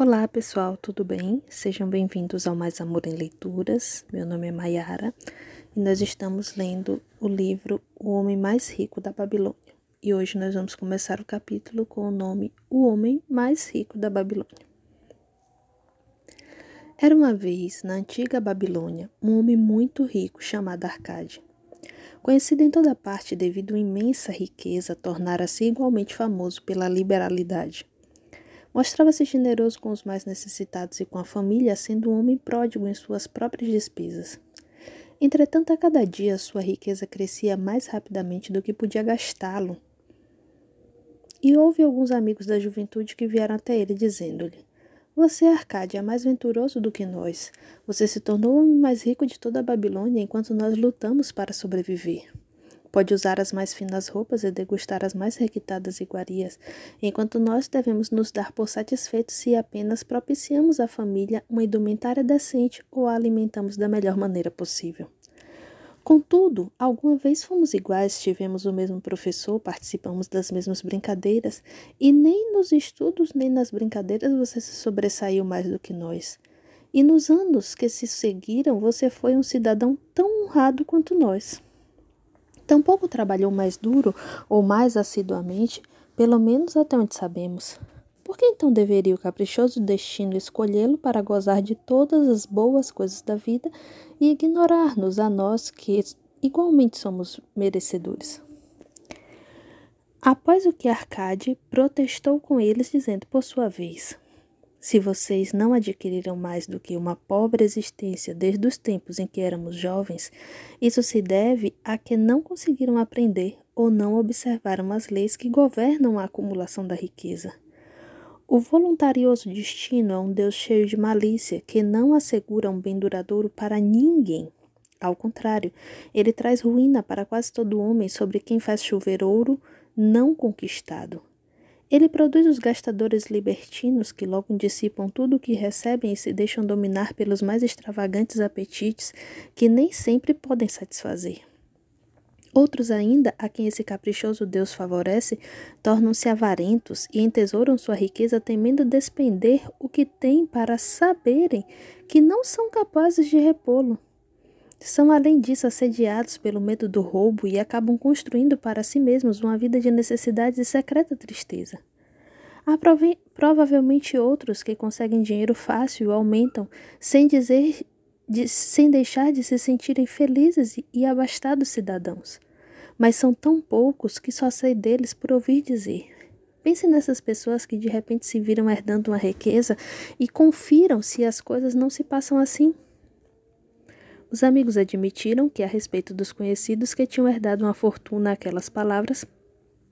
Olá pessoal, tudo bem? Sejam bem-vindos ao Mais Amor em Leituras. Meu nome é Mayara e nós estamos lendo o livro O Homem Mais Rico da Babilônia. E hoje nós vamos começar o capítulo com o nome O Homem Mais Rico da Babilônia. Era uma vez, na antiga Babilônia, um homem muito rico chamado Arcade. Conhecido em toda parte devido à imensa riqueza, tornara-se igualmente famoso pela liberalidade. Mostrava-se generoso com os mais necessitados e com a família, sendo um homem pródigo em suas próprias despesas. Entretanto, a cada dia sua riqueza crescia mais rapidamente do que podia gastá-lo. E houve alguns amigos da juventude que vieram até ele dizendo-lhe: Você, Arcádia, é mais venturoso do que nós. Você se tornou o homem mais rico de toda a Babilônia enquanto nós lutamos para sobreviver. Pode usar as mais finas roupas e degustar as mais requitadas iguarias, enquanto nós devemos nos dar por satisfeitos se apenas propiciamos à família uma indumentária decente ou a alimentamos da melhor maneira possível. Contudo, alguma vez fomos iguais, tivemos o mesmo professor, participamos das mesmas brincadeiras, e nem nos estudos nem nas brincadeiras você se sobressaiu mais do que nós. E nos anos que se seguiram, você foi um cidadão tão honrado quanto nós. Tampouco trabalhou mais duro ou mais assiduamente, pelo menos até onde sabemos. Por que então deveria o caprichoso destino escolhê-lo para gozar de todas as boas coisas da vida e ignorar-nos a nós que igualmente somos merecedores? Após o que Arcade protestou com eles, dizendo por sua vez: Se vocês não adquiriram mais do que uma pobre existência desde os tempos em que éramos jovens, isso se deve a que não conseguiram aprender ou não observaram as leis que governam a acumulação da riqueza. O voluntarioso destino é um Deus cheio de malícia que não assegura um bem duradouro para ninguém. Ao contrário, ele traz ruína para quase todo homem sobre quem faz chover ouro não conquistado. Ele produz os gastadores libertinos que logo dissipam tudo o que recebem e se deixam dominar pelos mais extravagantes apetites que nem sempre podem satisfazer. Outros ainda, a quem esse caprichoso Deus favorece, tornam-se avarentos e entesouram sua riqueza temendo despender o que têm para saberem que não são capazes de repô-lo. São, além disso, assediados pelo medo do roubo e acabam construindo para si mesmos uma vida de necessidade e secreta tristeza. Há prov provavelmente outros que conseguem dinheiro fácil e aumentam, sem dizer de, sem deixar de se sentirem felizes e abastados cidadãos. Mas são tão poucos que só sei deles por ouvir dizer. Pense nessas pessoas que de repente se viram herdando uma riqueza e confiram se as coisas não se passam assim. Os amigos admitiram que, a respeito dos conhecidos que tinham herdado uma fortuna, aquelas palavras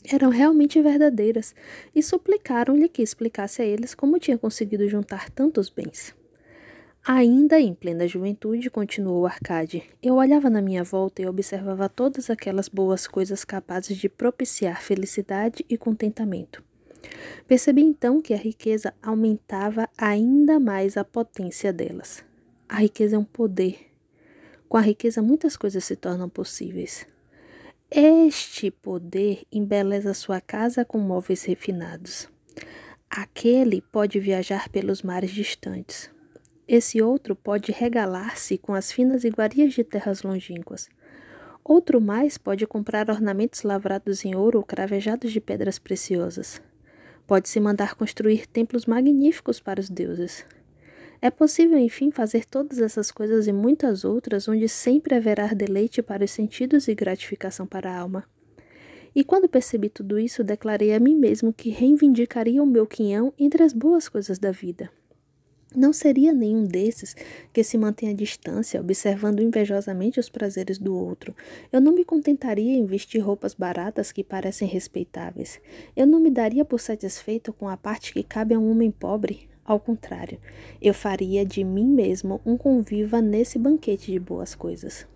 eram realmente verdadeiras e suplicaram-lhe que explicasse a eles como tinha conseguido juntar tantos bens. Ainda em plena juventude, continuou Arcade, eu olhava na minha volta e observava todas aquelas boas coisas capazes de propiciar felicidade e contentamento. Percebi então que a riqueza aumentava ainda mais a potência delas. A riqueza é um poder. Com a riqueza, muitas coisas se tornam possíveis. Este poder embeleza sua casa com móveis refinados. Aquele pode viajar pelos mares distantes esse outro pode regalar-se com as finas iguarias de terras longínquas. Outro mais pode comprar ornamentos lavrados em ouro ou cravejados de pedras preciosas. Pode-se mandar construir templos magníficos para os deuses. É possível, enfim, fazer todas essas coisas e muitas outras, onde sempre haverá deleite para os sentidos e gratificação para a alma. E quando percebi tudo isso, declarei a mim mesmo que reivindicaria o meu quinhão entre as boas coisas da vida. Não seria nenhum desses que se mantém à distância, observando invejosamente os prazeres do outro. Eu não me contentaria em vestir roupas baratas que parecem respeitáveis. Eu não me daria por satisfeito com a parte que cabe a um homem pobre. Ao contrário, eu faria de mim mesmo um conviva nesse banquete de boas coisas.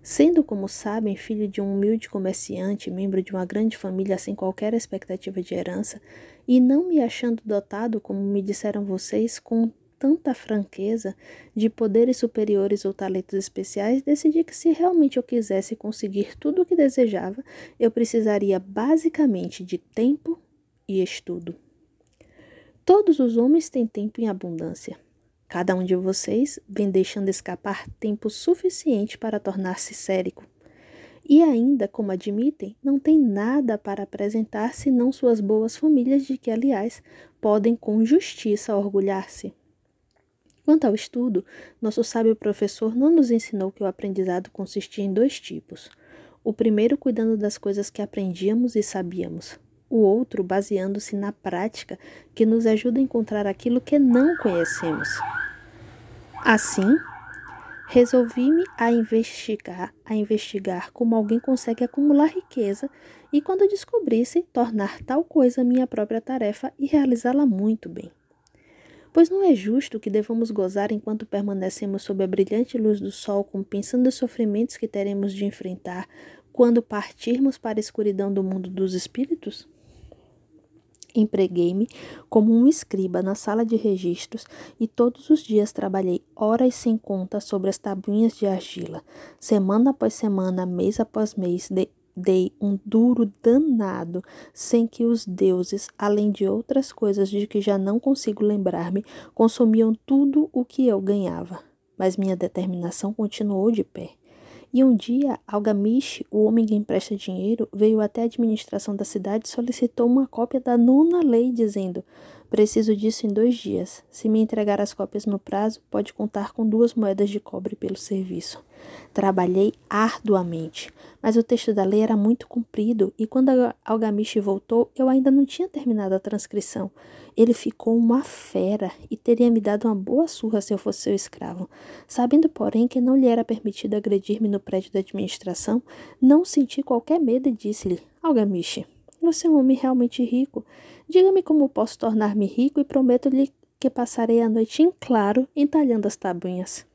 Sendo, como sabem, filho de um humilde comerciante, membro de uma grande família sem qualquer expectativa de herança, e não me achando dotado, como me disseram vocês, com tanta franqueza de poderes superiores ou talentos especiais, decidi que se realmente eu quisesse conseguir tudo o que desejava, eu precisaria basicamente de tempo e estudo. Todos os homens têm tempo em abundância. Cada um de vocês vem deixando escapar tempo suficiente para tornar-se sérico. E ainda, como admitem, não tem nada para apresentar senão suas boas famílias, de que, aliás, podem com justiça orgulhar-se. Quanto ao estudo, nosso sábio professor não nos ensinou que o aprendizado consistia em dois tipos. O primeiro, cuidando das coisas que aprendíamos e sabíamos. O outro, baseando-se na prática, que nos ajuda a encontrar aquilo que não conhecemos. Assim, resolvi-me a investigar, a investigar como alguém consegue acumular riqueza e quando descobrisse, tornar tal coisa minha própria tarefa e realizá-la muito bem. Pois não é justo que devamos gozar enquanto permanecemos sob a brilhante luz do sol, compensando os sofrimentos que teremos de enfrentar quando partirmos para a escuridão do mundo dos espíritos? Empreguei-me como um escriba na sala de registros e todos os dias trabalhei horas sem conta sobre as tabuinhas de argila. Semana após semana, mês após mês, de, dei um duro danado, sem que os deuses, além de outras coisas de que já não consigo lembrar-me, consumiam tudo o que eu ganhava. Mas minha determinação continuou de pé. E um dia, Algamish, o homem que empresta dinheiro, veio até a administração da cidade e solicitou uma cópia da nona lei, dizendo: Preciso disso em dois dias. Se me entregar as cópias no prazo, pode contar com duas moedas de cobre pelo serviço. Trabalhei arduamente, mas o texto da lei era muito comprido e quando Algamish voltou, eu ainda não tinha terminado a transcrição. Ele ficou uma fera e teria me dado uma boa surra se eu fosse seu escravo. Sabendo, porém, que não lhe era permitido agredir-me no prédio da administração, não senti qualquer medo e disse-lhe: Algamish, você é um homem realmente rico. Diga-me como posso tornar-me rico e prometo-lhe que passarei a noite em claro entalhando as tabuinhas.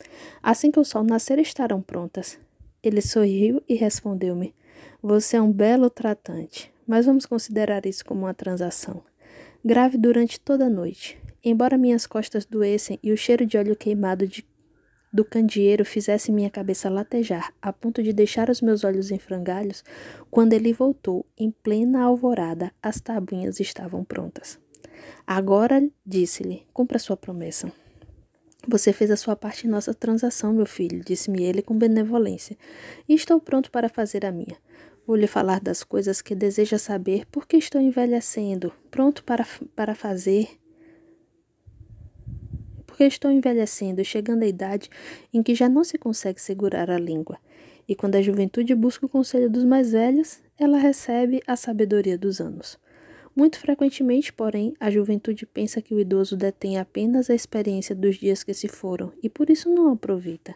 Assim que o sol nascer estarão prontas. Ele sorriu e respondeu-me: Você é um belo tratante, mas vamos considerar isso como uma transação. Grave durante toda a noite. Embora minhas costas doessem e o cheiro de óleo queimado de do candeeiro fizesse minha cabeça latejar, a ponto de deixar os meus olhos em frangalhos, quando ele voltou, em plena alvorada, as tabuinhas estavam prontas. Agora, disse-lhe, cumpra sua promessa. Você fez a sua parte em nossa transação, meu filho, disse-me ele com benevolência, e estou pronto para fazer a minha. Vou lhe falar das coisas que deseja saber, porque estou envelhecendo, pronto para, para fazer porque estou envelhecendo e chegando à idade em que já não se consegue segurar a língua. E quando a juventude busca o conselho dos mais velhos, ela recebe a sabedoria dos anos. Muito frequentemente, porém, a juventude pensa que o idoso detém apenas a experiência dos dias que se foram e por isso não aproveita.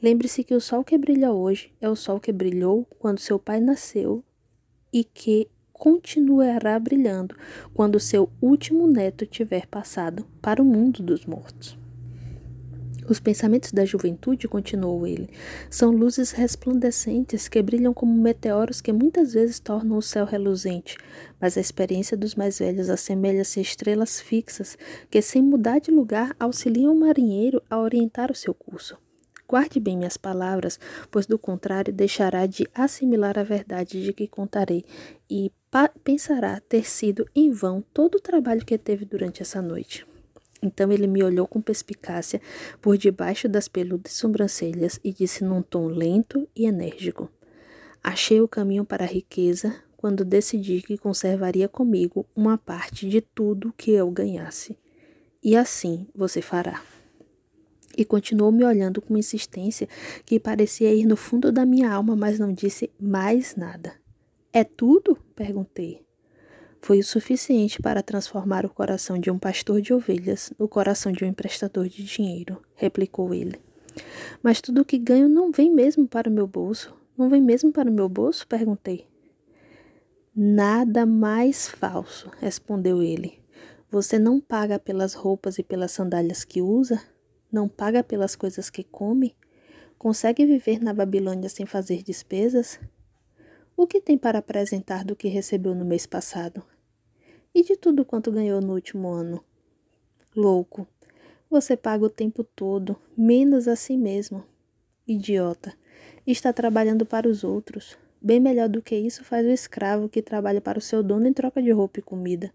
Lembre-se que o sol que brilha hoje é o sol que brilhou quando seu pai nasceu e que continuará brilhando quando seu último neto tiver passado para o mundo dos mortos. Os pensamentos da juventude, continuou ele, são luzes resplandecentes que brilham como meteoros que muitas vezes tornam o céu reluzente, mas a experiência dos mais velhos assemelha-se a estrelas fixas que, sem mudar de lugar, auxiliam o marinheiro a orientar o seu curso. Guarde bem minhas palavras, pois do contrário deixará de assimilar a verdade de que contarei e pensará ter sido em vão todo o trabalho que teve durante essa noite. Então ele me olhou com perspicácia por debaixo das peludas sobrancelhas e disse num tom lento e enérgico: Achei o caminho para a riqueza quando decidi que conservaria comigo uma parte de tudo que eu ganhasse. E assim você fará e continuou me olhando com insistência que parecia ir no fundo da minha alma, mas não disse mais nada. É tudo? perguntei. Foi o suficiente para transformar o coração de um pastor de ovelhas no coração de um emprestador de dinheiro, replicou ele. Mas tudo o que ganho não vem mesmo para o meu bolso. Não vem mesmo para o meu bolso? perguntei. Nada mais falso, respondeu ele. Você não paga pelas roupas e pelas sandálias que usa? Não paga pelas coisas que come? Consegue viver na Babilônia sem fazer despesas? O que tem para apresentar do que recebeu no mês passado? E de tudo quanto ganhou no último ano? Louco! Você paga o tempo todo, menos a si mesmo. Idiota! Está trabalhando para os outros. Bem melhor do que isso faz o escravo que trabalha para o seu dono em troca de roupa e comida.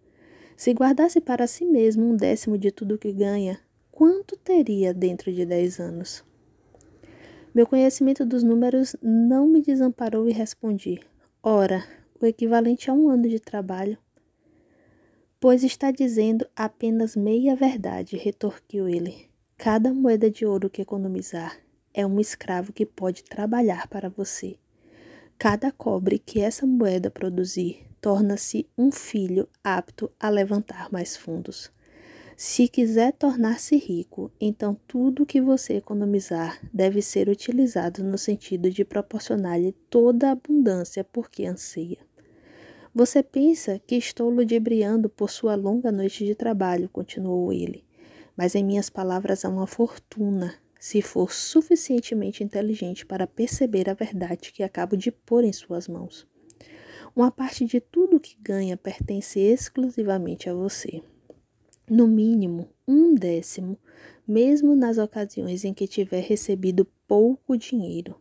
Se guardasse para si mesmo um décimo de tudo que ganha, quanto teria dentro de dez anos? Meu conhecimento dos números não me desamparou e respondi: Ora, o equivalente a um ano de trabalho. Pois está dizendo apenas meia verdade, retorquiu ele. Cada moeda de ouro que economizar é um escravo que pode trabalhar para você. Cada cobre que essa moeda produzir torna-se um filho apto a levantar mais fundos. Se quiser tornar-se rico, então tudo que você economizar deve ser utilizado no sentido de proporcionar-lhe toda a abundância por que anseia. Você pensa que estou ludibriando por sua longa noite de trabalho, continuou ele, mas em minhas palavras há uma fortuna, se for suficientemente inteligente para perceber a verdade que acabo de pôr em suas mãos. Uma parte de tudo que ganha pertence exclusivamente a você. No mínimo, um décimo, mesmo nas ocasiões em que tiver recebido pouco dinheiro.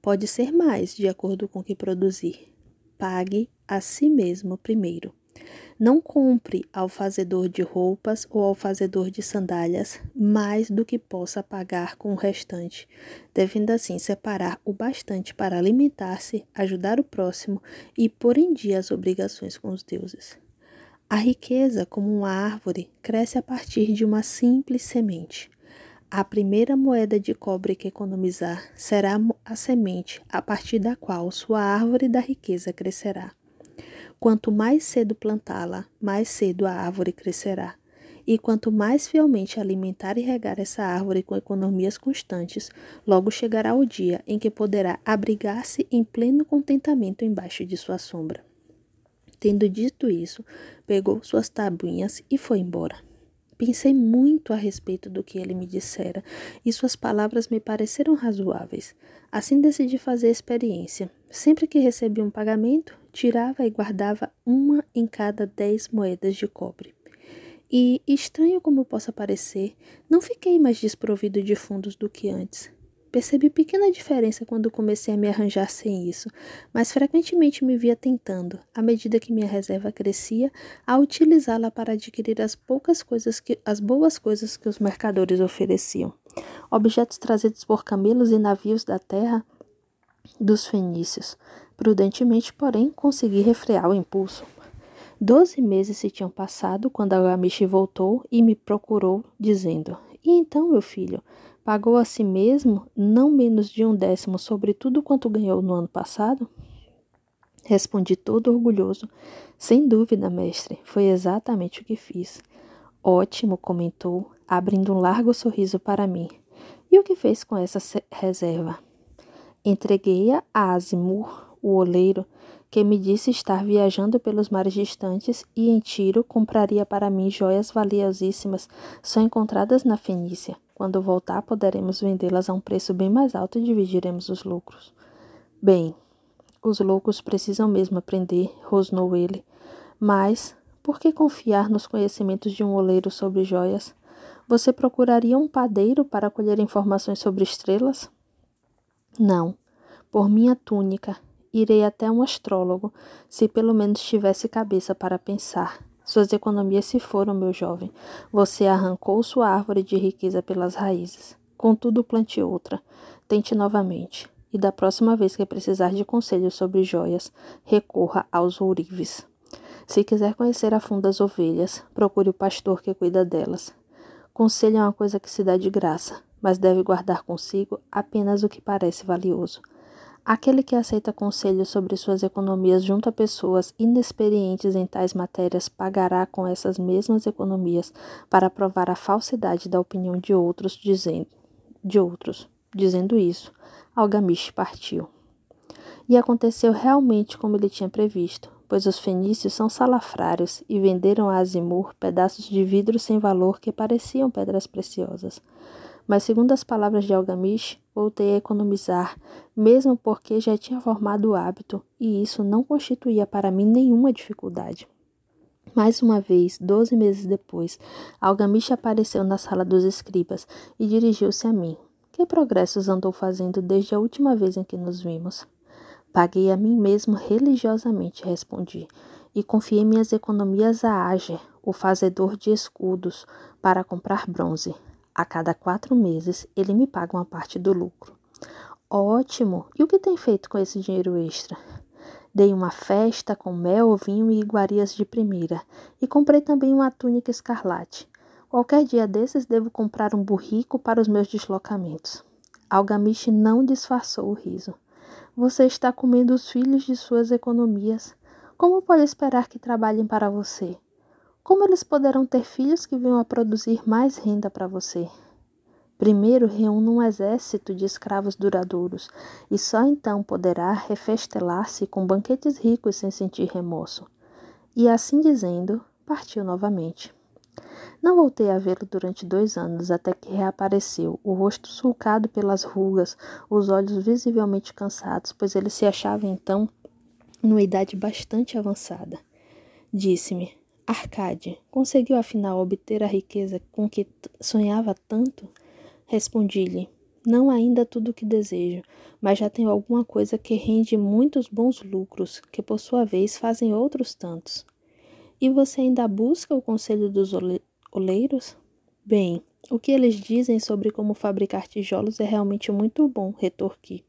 Pode ser mais, de acordo com o que produzir. Pague a si mesmo primeiro. Não compre ao fazedor de roupas ou ao fazedor de sandálias mais do que possa pagar com o restante, devendo assim separar o bastante para alimentar-se, ajudar o próximo e pôr em dia as obrigações com os deuses. A riqueza, como uma árvore, cresce a partir de uma simples semente. A primeira moeda de cobre que economizar será a semente a partir da qual sua árvore da riqueza crescerá. Quanto mais cedo plantá-la, mais cedo a árvore crescerá. E quanto mais fielmente alimentar e regar essa árvore com economias constantes, logo chegará o dia em que poderá abrigar-se em pleno contentamento embaixo de sua sombra. Tendo dito isso, pegou suas tabuinhas e foi embora. Pensei muito a respeito do que ele me dissera e suas palavras me pareceram razoáveis. Assim decidi fazer a experiência. Sempre que recebia um pagamento, tirava e guardava uma em cada dez moedas de cobre. E, estranho como possa parecer, não fiquei mais desprovido de fundos do que antes. Percebi pequena diferença quando comecei a me arranjar sem isso, mas frequentemente me via tentando, à medida que minha reserva crescia, a utilizá-la para adquirir as poucas coisas que as boas coisas que os mercadores ofereciam. Objetos trazidos por camelos e navios da terra dos fenícios. Prudentemente, porém, consegui refrear o impulso. Doze meses se tinham passado quando Agamishi voltou e me procurou, dizendo: E então, meu filho, Pagou a si mesmo não menos de um décimo sobre tudo quanto ganhou no ano passado? Respondi todo orgulhoso. Sem dúvida, mestre, foi exatamente o que fiz. Ótimo, comentou, abrindo um largo sorriso para mim. E o que fez com essa reserva? Entreguei-a a Azimur, o oleiro, que me disse estar viajando pelos mares distantes e em Tiro compraria para mim joias valiosíssimas só encontradas na Fenícia. Quando voltar, poderemos vendê-las a um preço bem mais alto e dividiremos os lucros. Bem, os loucos precisam mesmo aprender, rosnou ele. Mas, por que confiar nos conhecimentos de um oleiro sobre joias? Você procuraria um padeiro para colher informações sobre estrelas? Não. Por minha túnica, irei até um astrólogo, se pelo menos tivesse cabeça para pensar. Suas economias se foram, meu jovem. Você arrancou sua árvore de riqueza pelas raízes. Contudo, plante outra. Tente novamente. E da próxima vez que precisar de conselhos sobre joias, recorra aos ourives. Se quiser conhecer a fundo as ovelhas, procure o pastor que cuida delas. Conselho é uma coisa que se dá de graça, mas deve guardar consigo apenas o que parece valioso. Aquele que aceita conselhos sobre suas economias junto a pessoas inexperientes em tais matérias pagará com essas mesmas economias para provar a falsidade da opinião de outros, dizendo, de outros. Dizendo isso, Algamish partiu. E aconteceu realmente como ele tinha previsto, pois os fenícios são salafrários e venderam a Azimur pedaços de vidro sem valor que pareciam pedras preciosas. Mas, segundo as palavras de Algamish, voltei a economizar, mesmo porque já tinha formado o hábito, e isso não constituía para mim nenhuma dificuldade. Mais uma vez, doze meses depois, Algamish apareceu na sala dos escribas e dirigiu-se a mim. Que progressos andou fazendo desde a última vez em que nos vimos? Paguei a mim mesmo religiosamente, respondi. e confiei minhas economias a Ager, o fazedor de escudos, para comprar bronze. A cada quatro meses ele me paga uma parte do lucro. Ótimo! E o que tem feito com esse dinheiro extra? Dei uma festa com mel, vinho e iguarias de primeira, e comprei também uma túnica escarlate. Qualquer dia desses devo comprar um burrico para os meus deslocamentos. Algamiche não disfarçou o riso. Você está comendo os filhos de suas economias. Como pode esperar que trabalhem para você? Como eles poderão ter filhos que venham a produzir mais renda para você? Primeiro reúna um exército de escravos duradouros, e só então poderá refestelar-se com banquetes ricos sem sentir remorso. E assim dizendo, partiu novamente. Não voltei a vê-lo durante dois anos, até que reapareceu, o rosto sulcado pelas rugas, os olhos visivelmente cansados, pois ele se achava então numa idade bastante avançada. Disse-me: Arcade, conseguiu afinal obter a riqueza com que sonhava tanto? Respondi-lhe: Não ainda tudo o que desejo, mas já tenho alguma coisa que rende muitos bons lucros, que por sua vez fazem outros tantos. E você ainda busca o conselho dos oleiros? Bem, o que eles dizem sobre como fabricar tijolos é realmente muito bom, retorqui.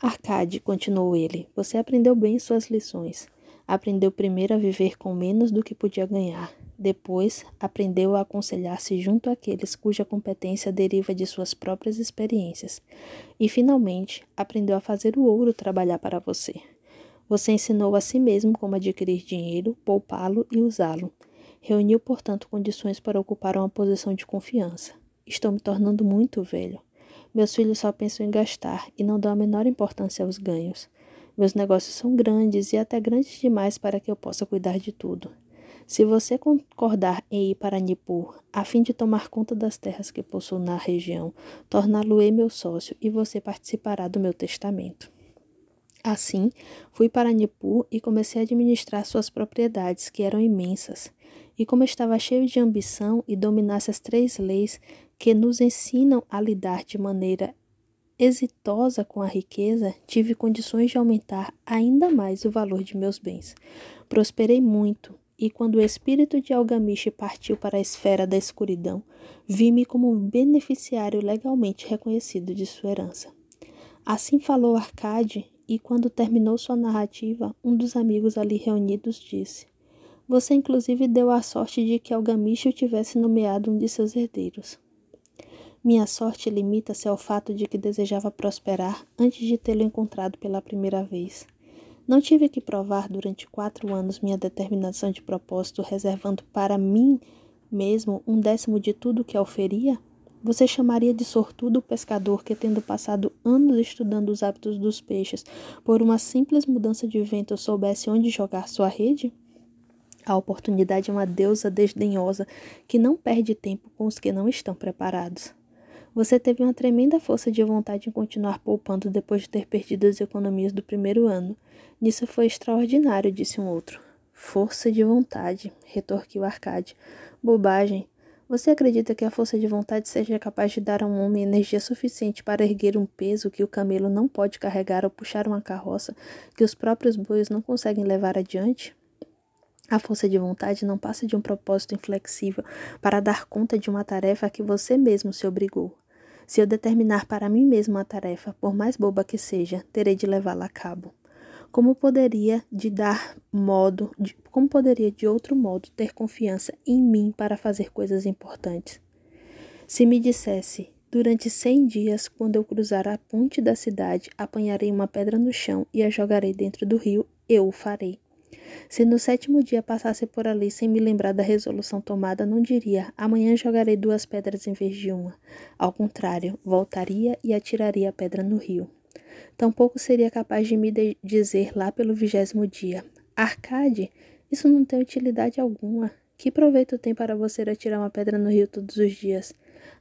Arcade, continuou ele, você aprendeu bem suas lições. Aprendeu primeiro a viver com menos do que podia ganhar. Depois, aprendeu a aconselhar-se junto àqueles cuja competência deriva de suas próprias experiências. E, finalmente, aprendeu a fazer o ouro trabalhar para você. Você ensinou a si mesmo como adquirir dinheiro, poupá-lo e usá-lo. Reuniu, portanto, condições para ocupar uma posição de confiança. Estou me tornando muito velho. Meus filhos só pensam em gastar e não dão a menor importância aos ganhos. Meus negócios são grandes e até grandes demais para que eu possa cuidar de tudo. Se você concordar em ir para Nippur, a fim de tomar conta das terras que possuo na região, torná-lo-ei meu sócio e você participará do meu testamento. Assim, fui para Nippur e comecei a administrar suas propriedades, que eram imensas. E como estava cheio de ambição e dominasse as três leis que nos ensinam a lidar de maneira exitosa com a riqueza, tive condições de aumentar ainda mais o valor de meus bens. Prosperei muito, e quando o espírito de Algamiche partiu para a esfera da escuridão, vi-me como um beneficiário legalmente reconhecido de sua herança. Assim falou Arcade, e quando terminou sua narrativa, um dos amigos ali reunidos disse: você, inclusive, deu a sorte de que Algamish o tivesse nomeado um de seus herdeiros. Minha sorte limita-se ao fato de que desejava prosperar antes de tê-lo encontrado pela primeira vez. Não tive que provar durante quatro anos minha determinação de propósito, reservando para mim mesmo um décimo de tudo que oferia? Você chamaria de sortudo o pescador que, tendo passado anos estudando os hábitos dos peixes, por uma simples mudança de vento soubesse onde jogar sua rede? A oportunidade é uma deusa desdenhosa que não perde tempo com os que não estão preparados. Você teve uma tremenda força de vontade em continuar poupando depois de ter perdido as economias do primeiro ano. Nisso foi extraordinário, disse um outro. Força de vontade, retorquiu Arcade. Bobagem. Você acredita que a força de vontade seja capaz de dar a um homem energia suficiente para erguer um peso que o camelo não pode carregar ou puxar uma carroça que os próprios bois não conseguem levar adiante? A força de vontade não passa de um propósito inflexível para dar conta de uma tarefa a que você mesmo se obrigou. Se eu determinar para mim mesmo uma tarefa, por mais boba que seja, terei de levá-la a cabo. Como poderia de dar modo, de, como poderia de outro modo ter confiança em mim para fazer coisas importantes? Se me dissesse, durante cem dias, quando eu cruzar a ponte da cidade, apanharei uma pedra no chão e a jogarei dentro do rio, eu o farei. Se no sétimo dia passasse por ali sem me lembrar da resolução tomada, não diria: amanhã jogarei duas pedras em vez de uma. Ao contrário, voltaria e atiraria a pedra no rio. Tampouco seria capaz de me de dizer lá pelo vigésimo dia: Arcade, isso não tem utilidade alguma. Que proveito tem para você atirar uma pedra no rio todos os dias?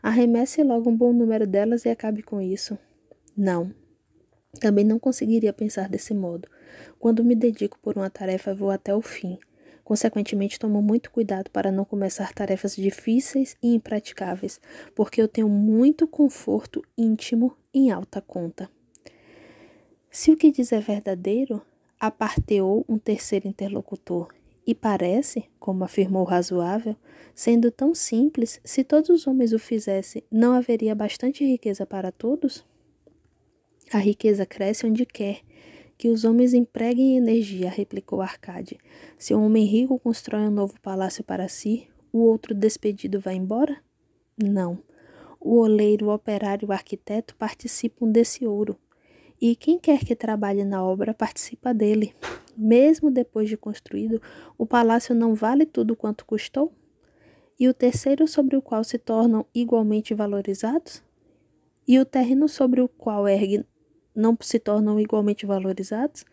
Arremesse logo um bom número delas e acabe com isso. Não. Também não conseguiria pensar desse modo. Quando me dedico por uma tarefa, vou até o fim. Consequentemente, tomo muito cuidado para não começar tarefas difíceis e impraticáveis, porque eu tenho muito conforto íntimo em alta conta. Se o que diz é verdadeiro, aparteou um terceiro interlocutor. E parece, como afirmou razoável, sendo tão simples, se todos os homens o fizessem, não haveria bastante riqueza para todos? A riqueza cresce onde quer. Que os homens empreguem energia, replicou Arcade. Se um homem rico constrói um novo palácio para si, o outro despedido vai embora? Não. O oleiro, o operário, o arquiteto participam desse ouro. E quem quer que trabalhe na obra participa dele. Mesmo depois de construído, o palácio não vale tudo quanto custou? E o terceiro sobre o qual se tornam igualmente valorizados? E o terreno sobre o qual ergue não se tornam igualmente valorizados?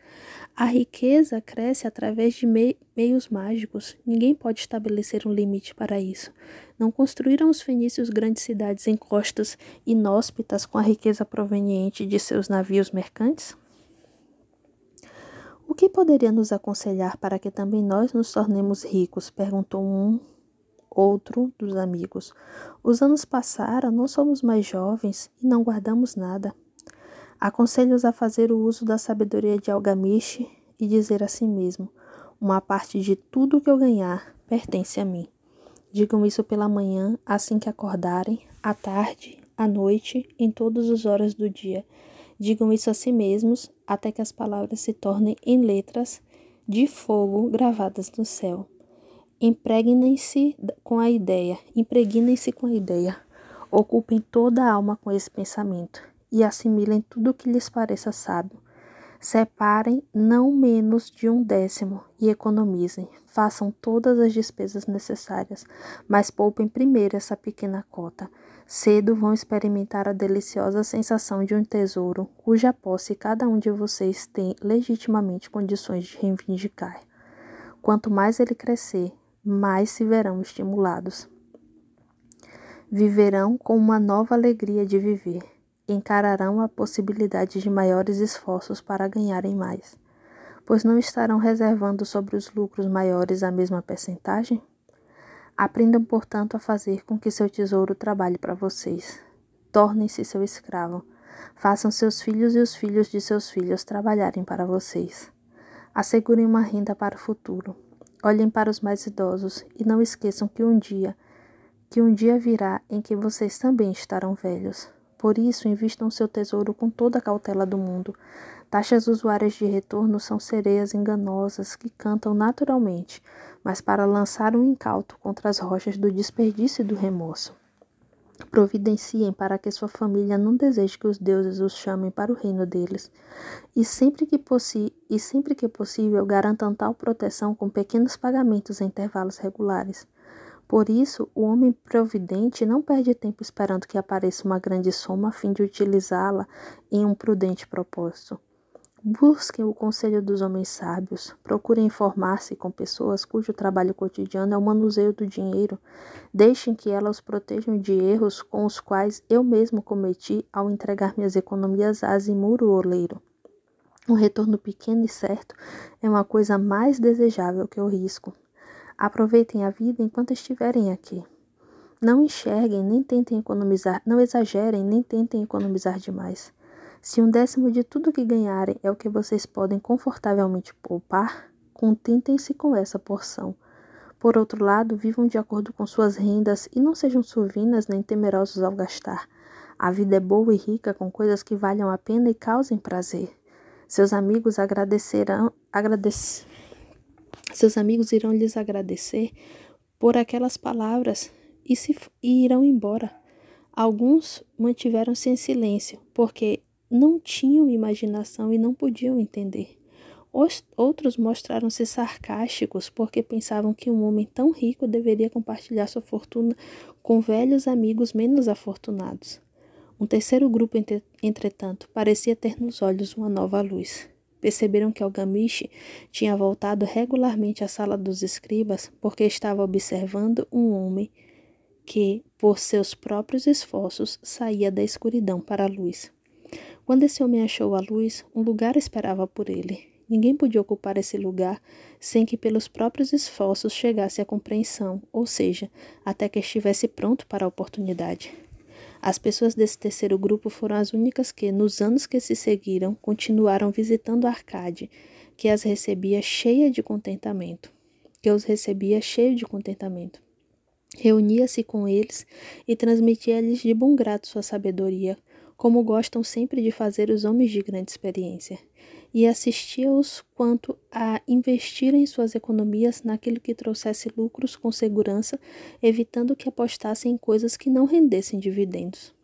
A riqueza cresce através de meios mágicos. Ninguém pode estabelecer um limite para isso. Não construíram os fenícios grandes cidades em costas inóspitas com a riqueza proveniente de seus navios mercantes? O que poderia nos aconselhar para que também nós nos tornemos ricos? perguntou um outro dos amigos. Os anos passaram, não somos mais jovens e não guardamos nada. Aconselho-os a fazer o uso da sabedoria de Algamiche e dizer a si mesmo: Uma parte de tudo que eu ganhar pertence a mim. Digam isso pela manhã, assim que acordarem, à tarde, à noite, em todas as horas do dia. Digam isso a si mesmos, até que as palavras se tornem em letras de fogo gravadas no céu. Impregnem-se com a ideia, impregnem-se com a ideia. Ocupem toda a alma com esse pensamento e assimilem tudo o que lhes pareça sábio. Separem não menos de um décimo e economizem. Façam todas as despesas necessárias, mas poupem primeiro essa pequena cota. Cedo vão experimentar a deliciosa sensação de um tesouro cuja posse cada um de vocês tem legitimamente condições de reivindicar. Quanto mais ele crescer, mais se verão estimulados. Viverão com uma nova alegria de viver encararão a possibilidade de maiores esforços para ganharem mais, pois não estarão reservando sobre os lucros maiores a mesma percentagem? Aprendam, portanto, a fazer com que seu tesouro trabalhe para vocês. Tornem-se seu escravo. Façam seus filhos e os filhos de seus filhos trabalharem para vocês. Assegurem uma renda para o futuro. Olhem para os mais idosos e não esqueçam que um dia, que um dia virá em que vocês também estarão velhos. Por isso, invistam seu tesouro com toda a cautela do mundo. Taxas usuárias de retorno são sereias enganosas que cantam naturalmente, mas para lançar um incauto contra as rochas do desperdício e do remorso. Providenciem para que sua família não deseje que os deuses os chamem para o reino deles. E sempre que, e sempre que possível, garantam tal proteção com pequenos pagamentos em intervalos regulares. Por isso, o homem providente não perde tempo esperando que apareça uma grande soma a fim de utilizá-la em um prudente propósito. Busquem o conselho dos homens sábios, procurem informar-se com pessoas cujo trabalho cotidiano é o manuseio do dinheiro. Deixem que elas os protejam de erros com os quais eu mesmo cometi ao entregar minhas economias a Zimuro Oleiro. Um retorno pequeno e certo é uma coisa mais desejável que o risco. Aproveitem a vida enquanto estiverem aqui. Não enxerguem nem tentem economizar, não exagerem nem tentem economizar demais. Se um décimo de tudo que ganharem é o que vocês podem confortavelmente poupar, contentem-se com essa porção. Por outro lado, vivam de acordo com suas rendas e não sejam suvinas nem temerosos ao gastar. A vida é boa e rica com coisas que valham a pena e causem prazer. Seus amigos agradecerão, agradecer seus amigos irão lhes agradecer por aquelas palavras e, se, e irão embora. Alguns mantiveram-se em silêncio, porque não tinham imaginação e não podiam entender. Os, outros mostraram-se sarcásticos porque pensavam que um homem tão rico deveria compartilhar sua fortuna com velhos amigos menos afortunados. Um terceiro grupo, entretanto, parecia ter nos olhos uma nova luz. Perceberam que Algamiche tinha voltado regularmente à sala dos escribas porque estava observando um homem que, por seus próprios esforços, saía da escuridão para a luz. Quando esse homem achou a luz, um lugar esperava por ele. Ninguém podia ocupar esse lugar sem que, pelos próprios esforços, chegasse à compreensão, ou seja, até que estivesse pronto para a oportunidade. As pessoas desse terceiro grupo foram as únicas que, nos anos que se seguiram, continuaram visitando Arcade, que as recebia cheia de contentamento, que os recebia cheio de contentamento. Reunia-se com eles e transmitia-lhes de bom grado sua sabedoria, como gostam sempre de fazer os homens de grande experiência, e assistia-os quanto a investirem suas economias naquilo que trouxesse lucros com segurança, evitando que apostassem em coisas que não rendessem dividendos.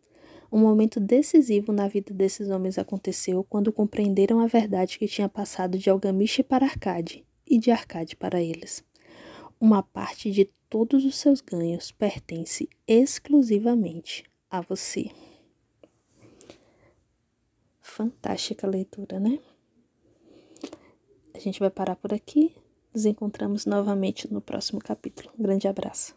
Um momento decisivo na vida desses homens aconteceu quando compreenderam a verdade que tinha passado de Algamiche para Arcade e de Arcade para eles. Uma parte de todos os seus ganhos pertence exclusivamente a você. Fantástica leitura, né? A gente vai parar por aqui. Nos encontramos novamente no próximo capítulo. Um grande abraço.